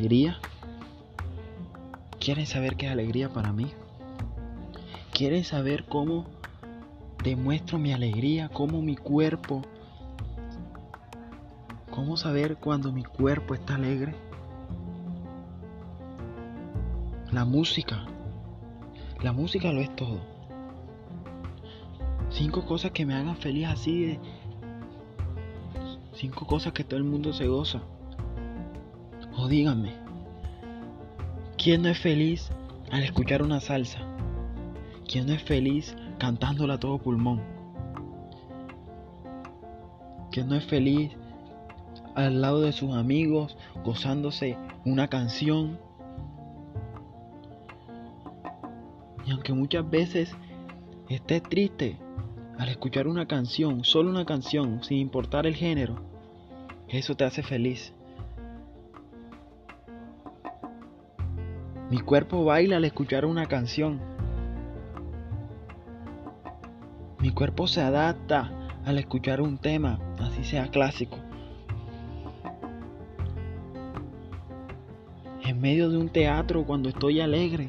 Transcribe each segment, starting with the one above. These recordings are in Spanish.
alegría? ¿Quieren saber qué es alegría para mí? ¿Quieren saber cómo demuestro mi alegría? ¿Cómo mi cuerpo? ¿Cómo saber cuando mi cuerpo está alegre? La música. La música lo es todo. Cinco cosas que me hagan feliz así de... Cinco cosas que todo el mundo se goza. O díganme, ¿quién no es feliz al escuchar una salsa? ¿Quién no es feliz cantándola a todo pulmón? ¿Quién no es feliz al lado de sus amigos gozándose una canción? Y aunque muchas veces esté triste al escuchar una canción, solo una canción, sin importar el género, eso te hace feliz. Mi cuerpo baila al escuchar una canción. Mi cuerpo se adapta al escuchar un tema, así sea clásico. En medio de un teatro cuando estoy alegre.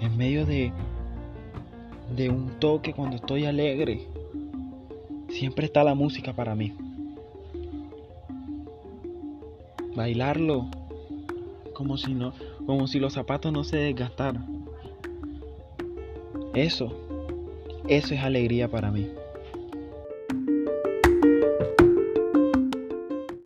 En medio de, de un toque cuando estoy alegre. Siempre está la música para mí bailarlo como si no como si los zapatos no se desgastaran. Eso eso es alegría para mí